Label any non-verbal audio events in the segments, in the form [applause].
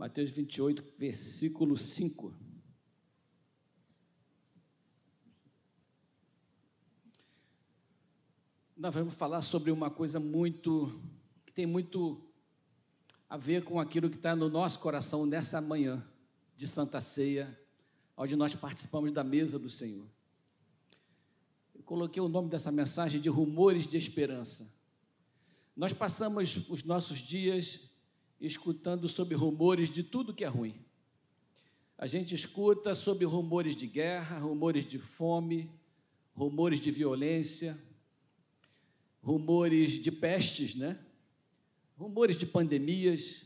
Mateus 28, versículo 5. Nós vamos falar sobre uma coisa muito, que tem muito a ver com aquilo que está no nosso coração nessa manhã de Santa Ceia, onde nós participamos da mesa do Senhor. Eu coloquei o nome dessa mensagem de Rumores de Esperança. Nós passamos os nossos dias escutando sobre rumores de tudo que é ruim. A gente escuta sobre rumores de guerra, rumores de fome, rumores de violência, rumores de pestes, né? rumores de pandemias,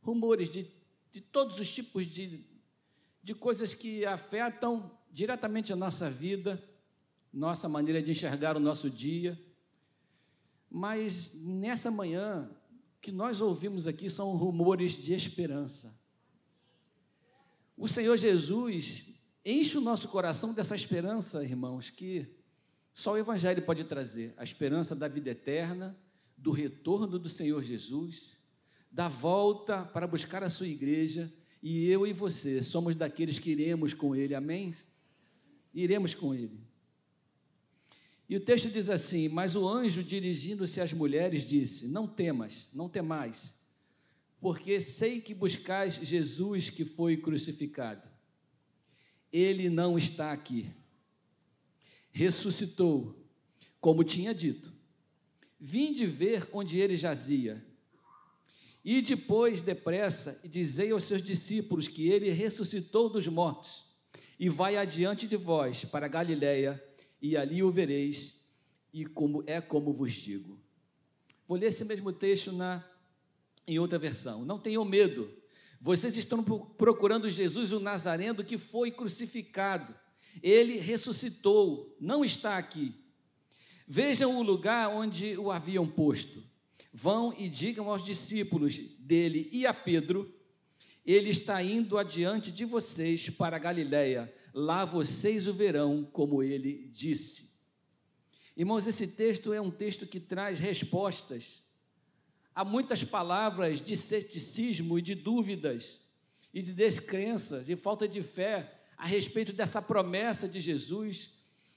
rumores de, de todos os tipos de, de coisas que afetam diretamente a nossa vida, nossa maneira de enxergar o nosso dia. Mas nessa manhã, que nós ouvimos aqui são rumores de esperança. O Senhor Jesus enche o nosso coração dessa esperança, irmãos, que só o Evangelho pode trazer a esperança da vida eterna, do retorno do Senhor Jesus, da volta para buscar a sua igreja, e eu e você somos daqueles que iremos com Ele, amém? Iremos com Ele. E o texto diz assim: Mas o anjo, dirigindo-se às mulheres, disse: Não temas, não temais, porque sei que buscais Jesus que foi crucificado. Ele não está aqui. Ressuscitou, como tinha dito. Vinde ver onde ele jazia. E depois, depressa, dizei aos seus discípulos que ele ressuscitou dos mortos e vai adiante de vós para Galiléia e ali o vereis, e como é como vos digo. Vou ler esse mesmo texto na, em outra versão. Não tenham medo, vocês estão procurando Jesus, o Nazareno, que foi crucificado. Ele ressuscitou, não está aqui. Vejam o lugar onde o haviam posto. Vão e digam aos discípulos dele e a Pedro: Ele está indo adiante de vocês para Galiléia lá vocês o verão, como ele disse. Irmãos, esse texto é um texto que traz respostas a muitas palavras de ceticismo e de dúvidas e de descrenças e falta de fé a respeito dessa promessa de Jesus,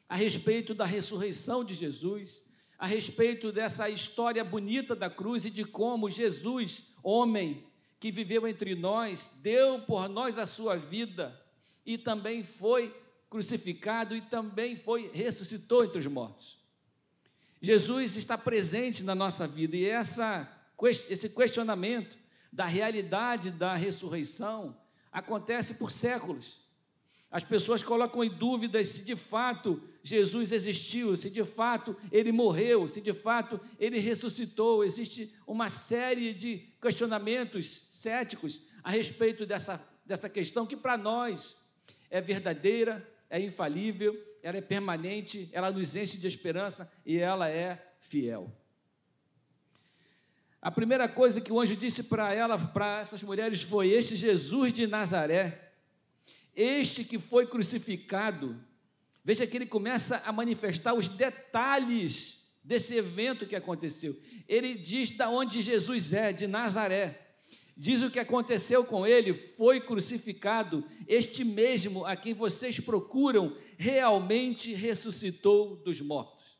a respeito da ressurreição de Jesus, a respeito dessa história bonita da cruz e de como Jesus, homem que viveu entre nós, deu por nós a sua vida e também foi crucificado e também foi ressuscitou entre os mortos. Jesus está presente na nossa vida e essa, esse questionamento da realidade da ressurreição acontece por séculos. As pessoas colocam em dúvidas se de fato Jesus existiu, se de fato ele morreu, se de fato ele ressuscitou. Existe uma série de questionamentos céticos a respeito dessa, dessa questão que para nós é verdadeira, é infalível, ela é permanente, ela nos enche de esperança e ela é fiel. A primeira coisa que o anjo disse para ela, para essas mulheres, foi: Este Jesus de Nazaré, este que foi crucificado. Veja que ele começa a manifestar os detalhes desse evento que aconteceu. Ele diz da onde Jesus é, de Nazaré. Diz o que aconteceu com ele, foi crucificado, este mesmo a quem vocês procuram, realmente ressuscitou dos mortos.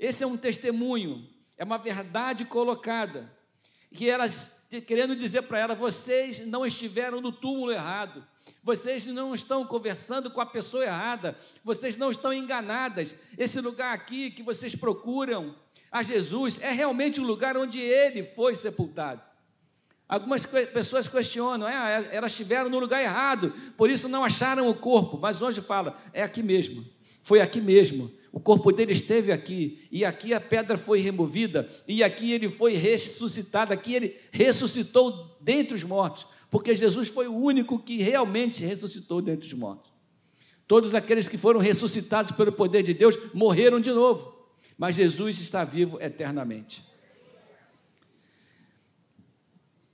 Esse é um testemunho, é uma verdade colocada, que elas querendo dizer para ela: vocês não estiveram no túmulo errado, vocês não estão conversando com a pessoa errada, vocês não estão enganadas. Esse lugar aqui que vocês procuram a Jesus é realmente o lugar onde ele foi sepultado. Algumas pessoas questionam, ah, elas estiveram no lugar errado, por isso não acharam o corpo. Mas hoje fala, é aqui mesmo, foi aqui mesmo. O corpo dele esteve aqui, e aqui a pedra foi removida, e aqui ele foi ressuscitado, aqui ele ressuscitou dentre os mortos, porque Jesus foi o único que realmente ressuscitou dentre os mortos. Todos aqueles que foram ressuscitados pelo poder de Deus morreram de novo, mas Jesus está vivo eternamente.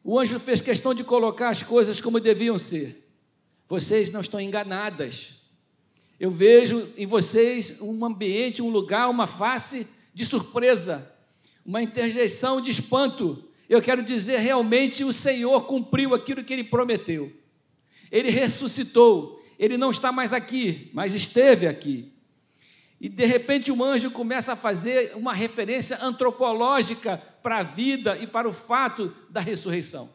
O anjo fez questão de colocar as coisas como deviam ser. Vocês não estão enganadas. Eu vejo em vocês um ambiente, um lugar, uma face de surpresa, uma interjeição de espanto. eu quero dizer realmente o Senhor cumpriu aquilo que ele prometeu. Ele ressuscitou, ele não está mais aqui, mas esteve aqui. E de repente um anjo começa a fazer uma referência antropológica para a vida e para o fato da ressurreição.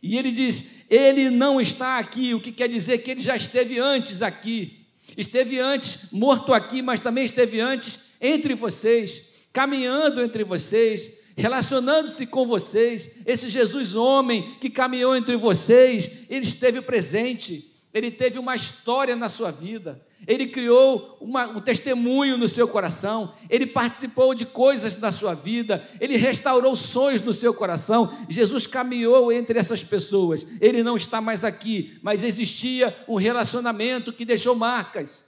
E ele diz: Ele não está aqui, o que quer dizer que ele já esteve antes aqui. Esteve antes morto aqui, mas também esteve antes entre vocês, caminhando entre vocês, relacionando-se com vocês. Esse Jesus, homem que caminhou entre vocês, ele esteve presente, ele teve uma história na sua vida. Ele criou uma, um testemunho no seu coração, ele participou de coisas na sua vida, ele restaurou sonhos no seu coração. Jesus caminhou entre essas pessoas. Ele não está mais aqui, mas existia um relacionamento que deixou marcas.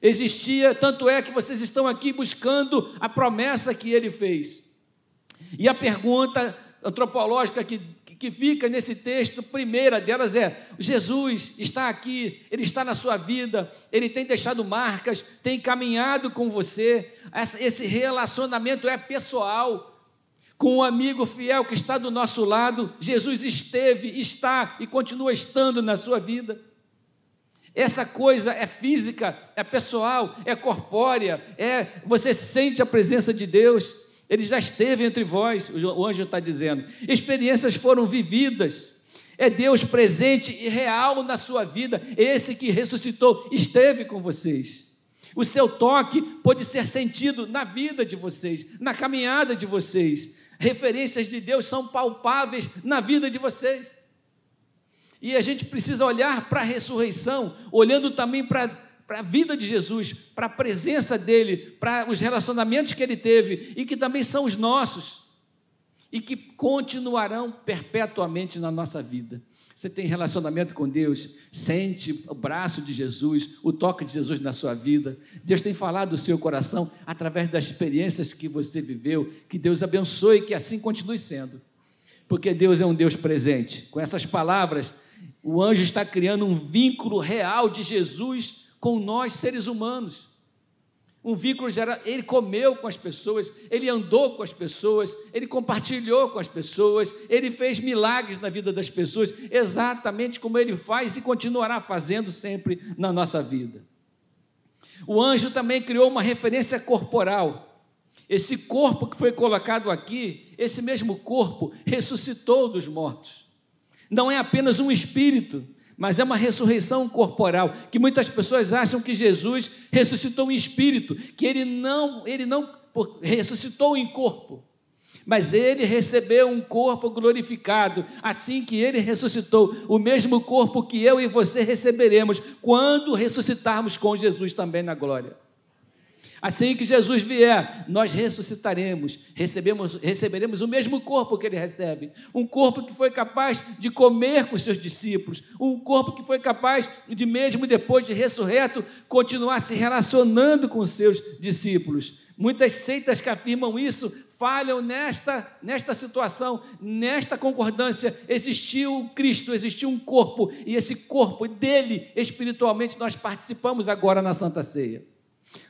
Existia, tanto é que vocês estão aqui buscando a promessa que ele fez. E a pergunta antropológica que que fica nesse texto, primeira delas é: Jesus está aqui, ele está na sua vida, ele tem deixado marcas, tem caminhado com você. Esse relacionamento é pessoal. Com o amigo fiel que está do nosso lado, Jesus esteve, está e continua estando na sua vida. Essa coisa é física, é pessoal, é corpórea, é você sente a presença de Deus. Ele já esteve entre vós, o anjo está dizendo. Experiências foram vividas. É Deus presente e real na sua vida. Esse que ressuscitou esteve com vocês. O seu toque pode ser sentido na vida de vocês, na caminhada de vocês. Referências de Deus são palpáveis na vida de vocês. E a gente precisa olhar para a ressurreição, olhando também para para a vida de Jesus, para a presença dele, para os relacionamentos que ele teve e que também são os nossos e que continuarão perpetuamente na nossa vida. Você tem relacionamento com Deus, sente o braço de Jesus, o toque de Jesus na sua vida. Deus tem falado do seu coração através das experiências que você viveu. Que Deus abençoe e que assim continue sendo. Porque Deus é um Deus presente. Com essas palavras, o anjo está criando um vínculo real de Jesus com nós seres humanos. Um vínculo geral, ele comeu com as pessoas, ele andou com as pessoas, ele compartilhou com as pessoas, ele fez milagres na vida das pessoas, exatamente como ele faz e continuará fazendo sempre na nossa vida. O anjo também criou uma referência corporal. Esse corpo que foi colocado aqui, esse mesmo corpo ressuscitou dos mortos. Não é apenas um espírito, mas é uma ressurreição corporal, que muitas pessoas acham que Jesus ressuscitou em espírito, que ele não, ele não ressuscitou em corpo. Mas ele recebeu um corpo glorificado, assim que ele ressuscitou, o mesmo corpo que eu e você receberemos quando ressuscitarmos com Jesus também na glória. Assim que Jesus vier, nós ressuscitaremos, recebemos, receberemos o mesmo corpo que ele recebe. Um corpo que foi capaz de comer com seus discípulos, um corpo que foi capaz de, mesmo depois de ressurreto, continuar se relacionando com seus discípulos. Muitas seitas que afirmam isso falham nesta, nesta situação, nesta concordância. Existiu Cristo, existiu um corpo, e esse corpo dele, espiritualmente, nós participamos agora na Santa Ceia.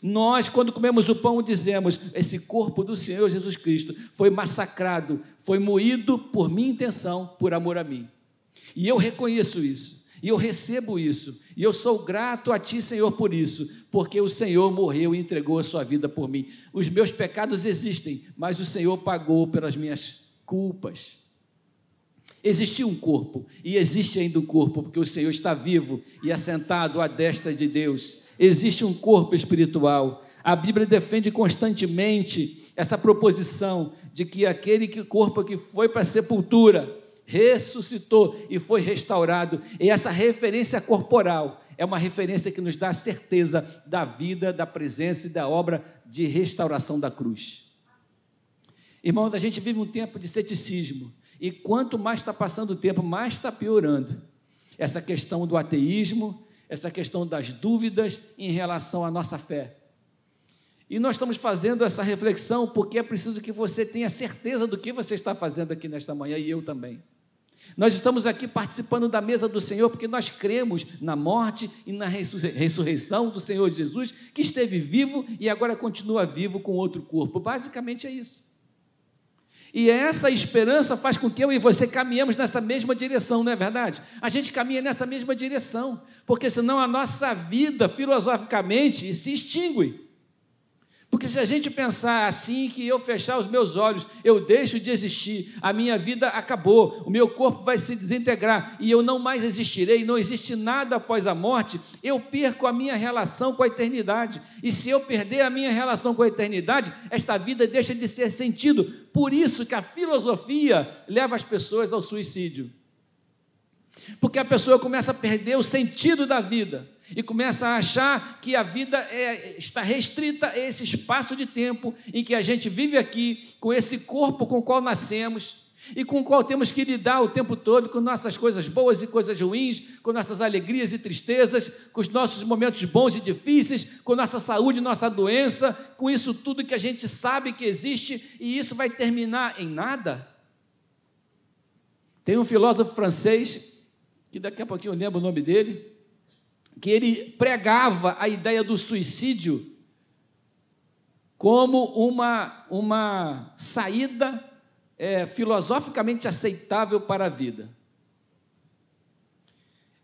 Nós, quando comemos o pão, dizemos: esse corpo do Senhor Jesus Cristo foi massacrado, foi moído por minha intenção, por amor a mim. E eu reconheço isso, e eu recebo isso, e eu sou grato a Ti, Senhor, por isso, porque o Senhor morreu e entregou a Sua vida por mim. Os meus pecados existem, mas o Senhor pagou pelas minhas culpas. Existia um corpo, e existe ainda um corpo, porque o Senhor está vivo e assentado à destra de Deus existe um corpo espiritual. A Bíblia defende constantemente essa proposição de que aquele que corpo que foi para a sepultura ressuscitou e foi restaurado. E essa referência corporal é uma referência que nos dá a certeza da vida, da presença e da obra de restauração da cruz. Irmãos, a gente vive um tempo de ceticismo. E quanto mais está passando o tempo, mais está piorando. Essa questão do ateísmo, essa questão das dúvidas em relação à nossa fé. E nós estamos fazendo essa reflexão porque é preciso que você tenha certeza do que você está fazendo aqui nesta manhã e eu também. Nós estamos aqui participando da mesa do Senhor porque nós cremos na morte e na ressurreição do Senhor Jesus, que esteve vivo e agora continua vivo com outro corpo. Basicamente é isso. E essa esperança faz com que eu e você caminhemos nessa mesma direção, não é verdade? A gente caminha nessa mesma direção, porque senão a nossa vida, filosoficamente, se extingue. Porque se a gente pensar assim, que eu fechar os meus olhos, eu deixo de existir, a minha vida acabou, o meu corpo vai se desintegrar e eu não mais existirei, não existe nada após a morte, eu perco a minha relação com a eternidade. E se eu perder a minha relação com a eternidade, esta vida deixa de ser sentido. Por isso que a filosofia leva as pessoas ao suicídio. Porque a pessoa começa a perder o sentido da vida e começa a achar que a vida é, está restrita a esse espaço de tempo em que a gente vive aqui, com esse corpo com o qual nascemos e com o qual temos que lidar o tempo todo com nossas coisas boas e coisas ruins, com nossas alegrias e tristezas, com os nossos momentos bons e difíceis, com nossa saúde nossa doença, com isso tudo que a gente sabe que existe e isso vai terminar em nada. Tem um filósofo francês, que daqui a pouquinho eu lembro o nome dele, que ele pregava a ideia do suicídio como uma, uma saída é, filosoficamente aceitável para a vida.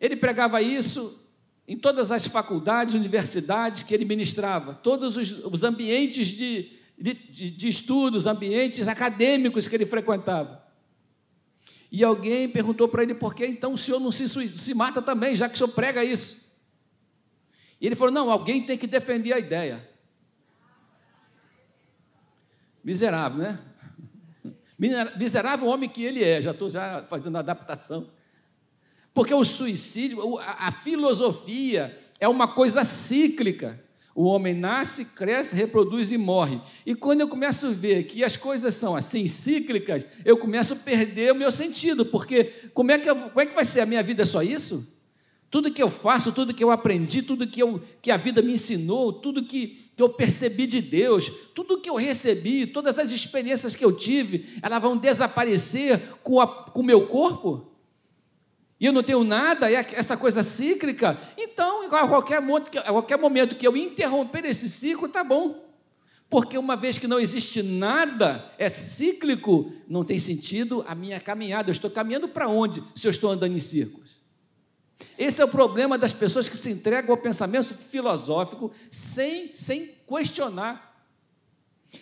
Ele pregava isso em todas as faculdades, universidades que ele ministrava, todos os, os ambientes de, de, de estudos, ambientes acadêmicos que ele frequentava. E alguém perguntou para ele por que então o senhor não se, se mata também, já que o senhor prega isso. E ele falou: não, alguém tem que defender a ideia. Miserável, né? [laughs] Miserável homem que ele é, já estou já fazendo adaptação. Porque o suicídio, a filosofia é uma coisa cíclica. O homem nasce, cresce, reproduz e morre. E quando eu começo a ver que as coisas são assim, cíclicas, eu começo a perder o meu sentido, porque como é que, eu, como é que vai ser? A minha vida é só isso? Tudo que eu faço, tudo que eu aprendi, tudo que, eu, que a vida me ensinou, tudo que, que eu percebi de Deus, tudo que eu recebi, todas as experiências que eu tive, elas vão desaparecer com, o meu corpo? E eu não tenho nada, é essa coisa cíclica. Então, a qualquer, momento que, a qualquer momento que eu interromper esse ciclo, tá bom. Porque uma vez que não existe nada, é cíclico, não tem sentido a minha caminhada. Eu estou caminhando para onde se eu estou andando em círculos? Esse é o problema das pessoas que se entregam ao pensamento filosófico sem, sem questionar,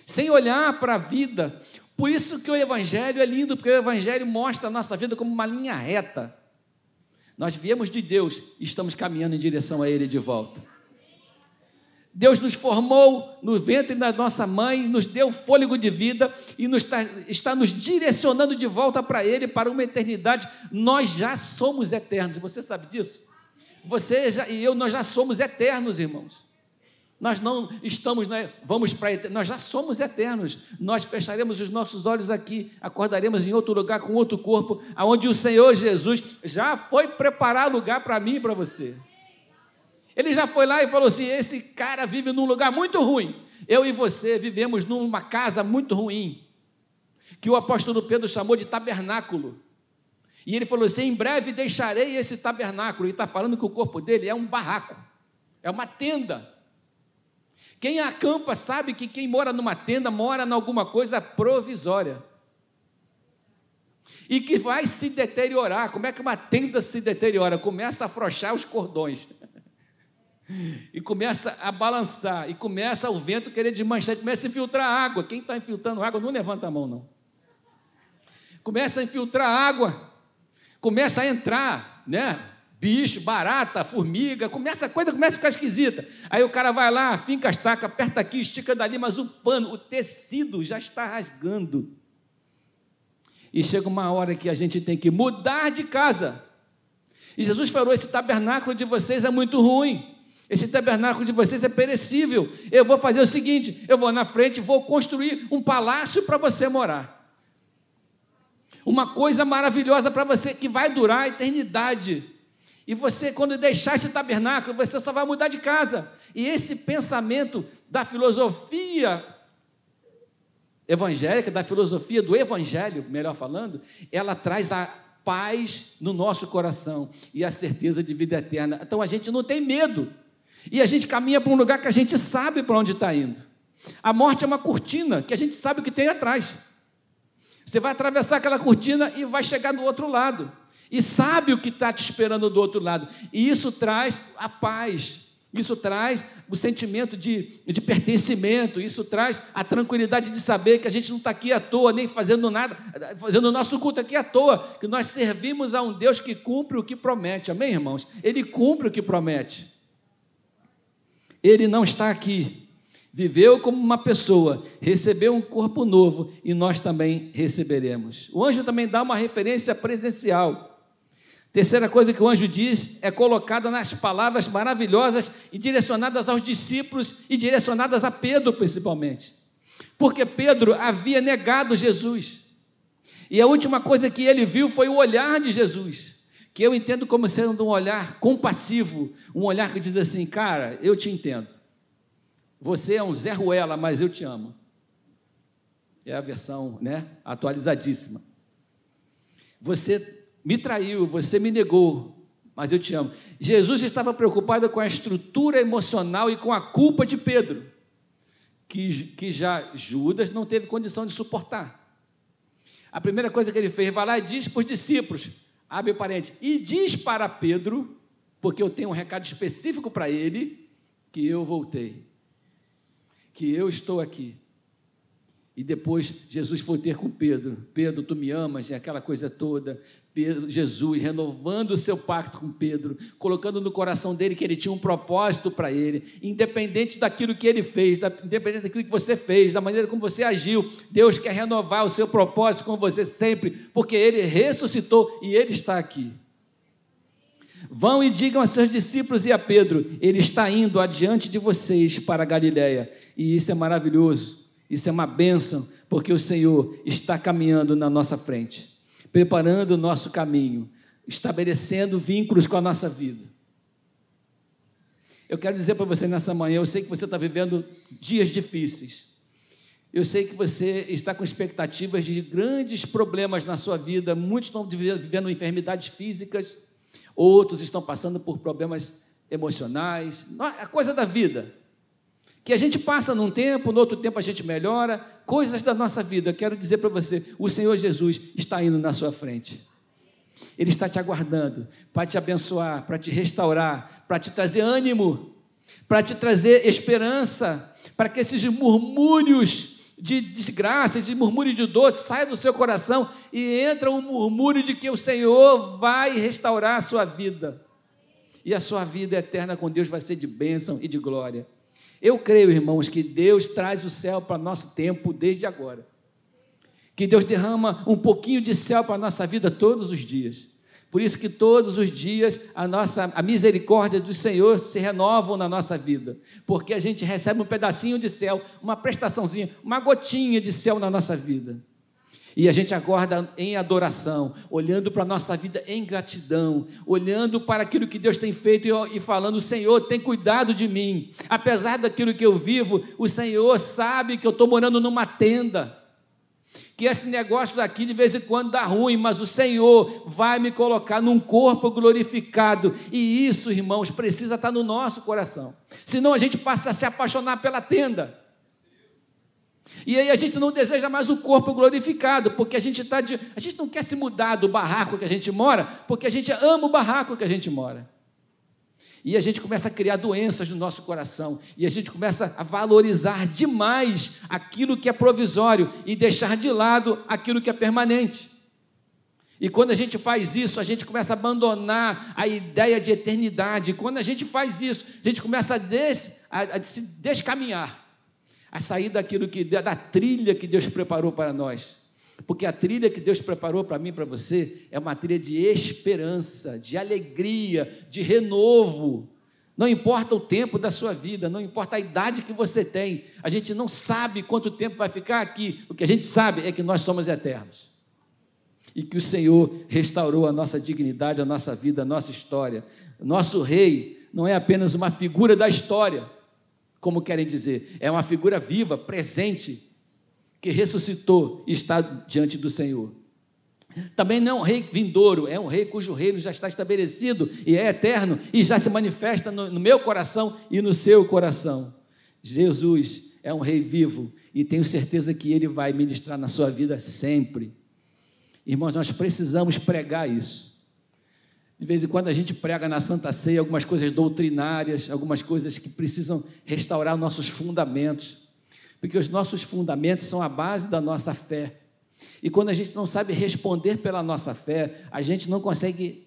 sem olhar para a vida. Por isso que o Evangelho é lindo, porque o Evangelho mostra a nossa vida como uma linha reta. Nós viemos de Deus e estamos caminhando em direção a Ele de volta. Deus nos formou no ventre da nossa mãe, nos deu fôlego de vida e nos está, está nos direcionando de volta para Ele, para uma eternidade. Nós já somos eternos, você sabe disso? Você já, e eu, nós já somos eternos, irmãos. Nós não estamos, né, vamos para nós já somos eternos. Nós fecharemos os nossos olhos aqui, acordaremos em outro lugar com outro corpo, aonde o Senhor Jesus já foi preparar lugar para mim e para você. Ele já foi lá e falou assim: esse cara vive num lugar muito ruim. Eu e você vivemos numa casa muito ruim, que o apóstolo Pedro chamou de tabernáculo. E ele falou assim: em breve deixarei esse tabernáculo. E está falando que o corpo dele é um barraco, é uma tenda. Quem acampa sabe que quem mora numa tenda mora em alguma coisa provisória. E que vai se deteriorar. Como é que uma tenda se deteriora? Começa a afrouxar os cordões e começa a balançar, e começa o vento querer desmanchar, começa a infiltrar água. Quem está infiltrando água, não levanta a mão, não. Começa a infiltrar água, começa a entrar, né? Bicho, barata, formiga, começa a coisa começa a ficar esquisita. Aí o cara vai lá, finca as tacas, aperta aqui, estica dali, mas o pano, o tecido já está rasgando. E chega uma hora que a gente tem que mudar de casa. E Jesus falou: esse tabernáculo de vocês é muito ruim. Esse tabernáculo de vocês é perecível. Eu vou fazer o seguinte: eu vou na frente, vou construir um palácio para você morar. Uma coisa maravilhosa para você que vai durar a eternidade. E você, quando deixar esse tabernáculo, você só vai mudar de casa. E esse pensamento da filosofia evangélica, da filosofia do evangelho, melhor falando, ela traz a paz no nosso coração e a certeza de vida eterna. Então a gente não tem medo e a gente caminha para um lugar que a gente sabe para onde está indo. A morte é uma cortina que a gente sabe o que tem atrás. Você vai atravessar aquela cortina e vai chegar do outro lado. E sabe o que está te esperando do outro lado. E isso traz a paz. Isso traz o sentimento de, de pertencimento, isso traz a tranquilidade de saber que a gente não está aqui à toa, nem fazendo nada, fazendo o nosso culto aqui à toa, que nós servimos a um Deus que cumpre o que promete, amém, irmãos? Ele cumpre o que promete. Ele não está aqui, viveu como uma pessoa, recebeu um corpo novo e nós também receberemos. O anjo também dá uma referência presencial. Terceira coisa que o anjo diz é colocada nas palavras maravilhosas e direcionadas aos discípulos e direcionadas a Pedro, principalmente. Porque Pedro havia negado Jesus. E a última coisa que ele viu foi o olhar de Jesus, que eu entendo como sendo um olhar compassivo, um olhar que diz assim: Cara, eu te entendo. Você é um Zé Ruela, mas eu te amo. É a versão né, atualizadíssima. Você me traiu, você me negou, mas eu te amo. Jesus estava preocupado com a estrutura emocional e com a culpa de Pedro, que, que já Judas não teve condição de suportar. A primeira coisa que ele fez, vai lá e diz para os discípulos, abre parênteses, e diz para Pedro, porque eu tenho um recado específico para ele, que eu voltei, que eu estou aqui. E depois Jesus foi ter com Pedro: Pedro, tu me amas, e aquela coisa toda. Pedro, Jesus renovando o seu pacto com Pedro, colocando no coração dele que ele tinha um propósito para ele, independente daquilo que ele fez, independente daquilo que você fez, da maneira como você agiu, Deus quer renovar o seu propósito com você sempre, porque ele ressuscitou e ele está aqui. Vão e digam a seus discípulos e a Pedro: ele está indo adiante de vocês para a Galiléia, e isso é maravilhoso, isso é uma bênção, porque o Senhor está caminhando na nossa frente preparando o nosso caminho, estabelecendo vínculos com a nossa vida. Eu quero dizer para você nessa manhã, eu sei que você está vivendo dias difíceis. Eu sei que você está com expectativas de grandes problemas na sua vida. Muitos estão vivendo enfermidades físicas, outros estão passando por problemas emocionais. A coisa da vida que a gente passa num tempo, no outro tempo a gente melhora, coisas da nossa vida. Quero dizer para você, o Senhor Jesus está indo na sua frente. Ele está te aguardando para te abençoar, para te restaurar, para te trazer ânimo, para te trazer esperança, para que esses murmúrios de desgraça, de murmúrio de dor, saia do seu coração e entra um murmúrio de que o Senhor vai restaurar a sua vida. E a sua vida eterna com Deus vai ser de bênção e de glória. Eu creio, irmãos, que Deus traz o céu para nosso tempo desde agora. Que Deus derrama um pouquinho de céu para a nossa vida todos os dias. Por isso que todos os dias a nossa a misericórdia do Senhor se renovam na nossa vida, porque a gente recebe um pedacinho de céu, uma prestaçãozinha, uma gotinha de céu na nossa vida. E a gente acorda em adoração, olhando para a nossa vida em gratidão, olhando para aquilo que Deus tem feito e falando: Senhor, tem cuidado de mim. Apesar daquilo que eu vivo, o Senhor sabe que eu estou morando numa tenda. Que esse negócio daqui de vez em quando dá ruim, mas o Senhor vai me colocar num corpo glorificado. E isso, irmãos, precisa estar no nosso coração. Senão a gente passa a se apaixonar pela tenda. E aí a gente não deseja mais o corpo glorificado, porque a gente está de. A gente não quer se mudar do barraco que a gente mora, porque a gente ama o barraco que a gente mora. E a gente começa a criar doenças no nosso coração, e a gente começa a valorizar demais aquilo que é provisório e deixar de lado aquilo que é permanente. E quando a gente faz isso, a gente começa a abandonar a ideia de eternidade. Quando a gente faz isso, a gente começa a, des, a, a se descaminhar a sair daquilo que da trilha que Deus preparou para nós. Porque a trilha que Deus preparou para mim para você é uma trilha de esperança, de alegria, de renovo. Não importa o tempo da sua vida, não importa a idade que você tem, a gente não sabe quanto tempo vai ficar aqui. O que a gente sabe é que nós somos eternos. E que o Senhor restaurou a nossa dignidade, a nossa vida, a nossa história. Nosso rei não é apenas uma figura da história, como querem dizer, é uma figura viva, presente, que ressuscitou e está diante do Senhor. Também não é um rei vindouro, é um rei cujo reino já está estabelecido e é eterno e já se manifesta no, no meu coração e no seu coração. Jesus é um rei vivo e tenho certeza que Ele vai ministrar na sua vida sempre. Irmãos, nós precisamos pregar isso. De vez em quando a gente prega na Santa Ceia algumas coisas doutrinárias, algumas coisas que precisam restaurar nossos fundamentos, porque os nossos fundamentos são a base da nossa fé. E quando a gente não sabe responder pela nossa fé, a gente não consegue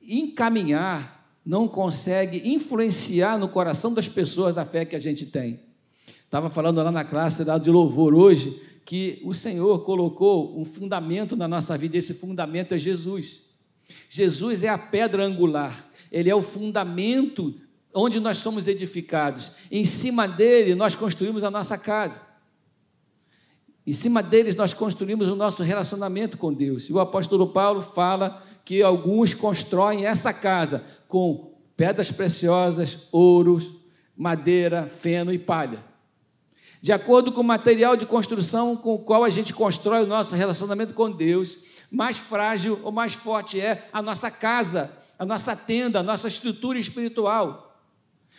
encaminhar, não consegue influenciar no coração das pessoas a fé que a gente tem. Estava falando lá na classe lá de louvor hoje que o Senhor colocou um fundamento na nossa vida, e esse fundamento é Jesus. Jesus é a pedra angular, ele é o fundamento onde nós somos edificados. Em cima dele nós construímos a nossa casa. Em cima deles nós construímos o nosso relacionamento com Deus. E o apóstolo Paulo fala que alguns constroem essa casa com pedras preciosas, ouros, madeira, feno e palha. De acordo com o material de construção com o qual a gente constrói o nosso relacionamento com Deus, mais frágil ou mais forte é a nossa casa, a nossa tenda, a nossa estrutura espiritual.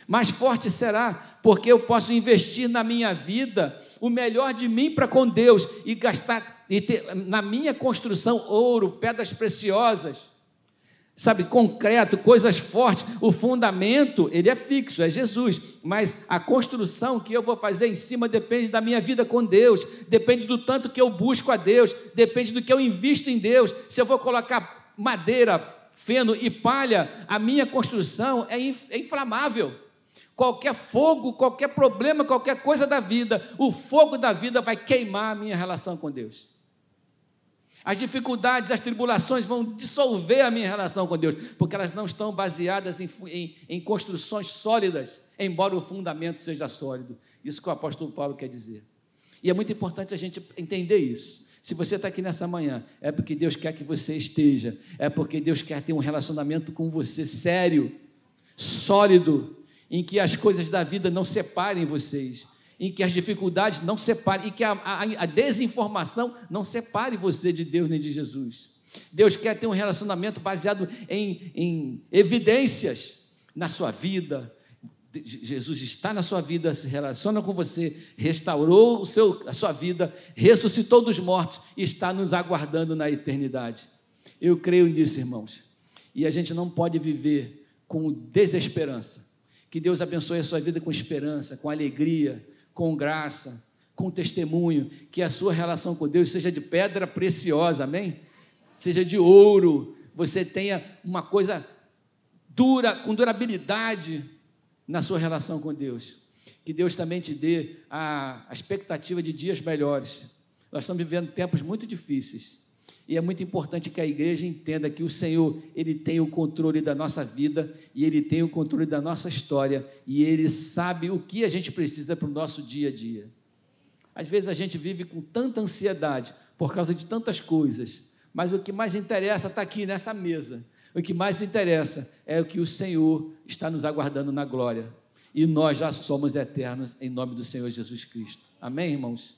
Mais forte será, porque eu posso investir na minha vida o melhor de mim para com Deus e gastar e ter na minha construção ouro, pedras preciosas, sabe, concreto, coisas fortes. O fundamento, ele é fixo, é Jesus, mas a construção que eu vou fazer em cima depende da minha vida com Deus, depende do tanto que eu busco a Deus, depende do que eu invisto em Deus. Se eu vou colocar madeira, feno e palha, a minha construção é, é inflamável. Qualquer fogo, qualquer problema, qualquer coisa da vida, o fogo da vida vai queimar a minha relação com Deus. As dificuldades, as tribulações vão dissolver a minha relação com Deus, porque elas não estão baseadas em, em, em construções sólidas, embora o fundamento seja sólido. Isso que o apóstolo Paulo quer dizer. E é muito importante a gente entender isso. Se você está aqui nessa manhã, é porque Deus quer que você esteja, é porque Deus quer ter um relacionamento com você sério, sólido, em que as coisas da vida não separem vocês, em que as dificuldades não separem, e que a, a, a, desinformação não separe você de Deus nem de Jesus. Deus quer ter um relacionamento baseado em, em evidências na sua vida. Jesus está na sua vida, se relaciona com você, restaurou o seu, a sua vida, ressuscitou dos mortos e está nos aguardando na eternidade. Eu creio nisso, irmãos. E a gente não pode viver com desesperança. Que Deus abençoe a sua vida com esperança, com alegria, com graça, com testemunho, que a sua relação com Deus seja de pedra preciosa, amém? Seja de ouro, você tenha uma coisa dura, com durabilidade na sua relação com Deus. Que Deus também te dê a, expectativa de dias melhores. Nós estamos vivendo tempos muito difíceis. E é muito importante que a igreja entenda que o Senhor, ele tem o controle da nossa vida e ele tem o controle da nossa história e ele sabe o que a gente precisa para o nosso dia a dia. Às vezes a gente vive com tanta ansiedade por causa de tantas coisas, mas o que mais interessa está aqui nessa mesa. O que mais interessa é o que o Senhor está nos aguardando na glória. E nós já somos eternos em nome do Senhor Jesus Cristo. Amém, irmãos?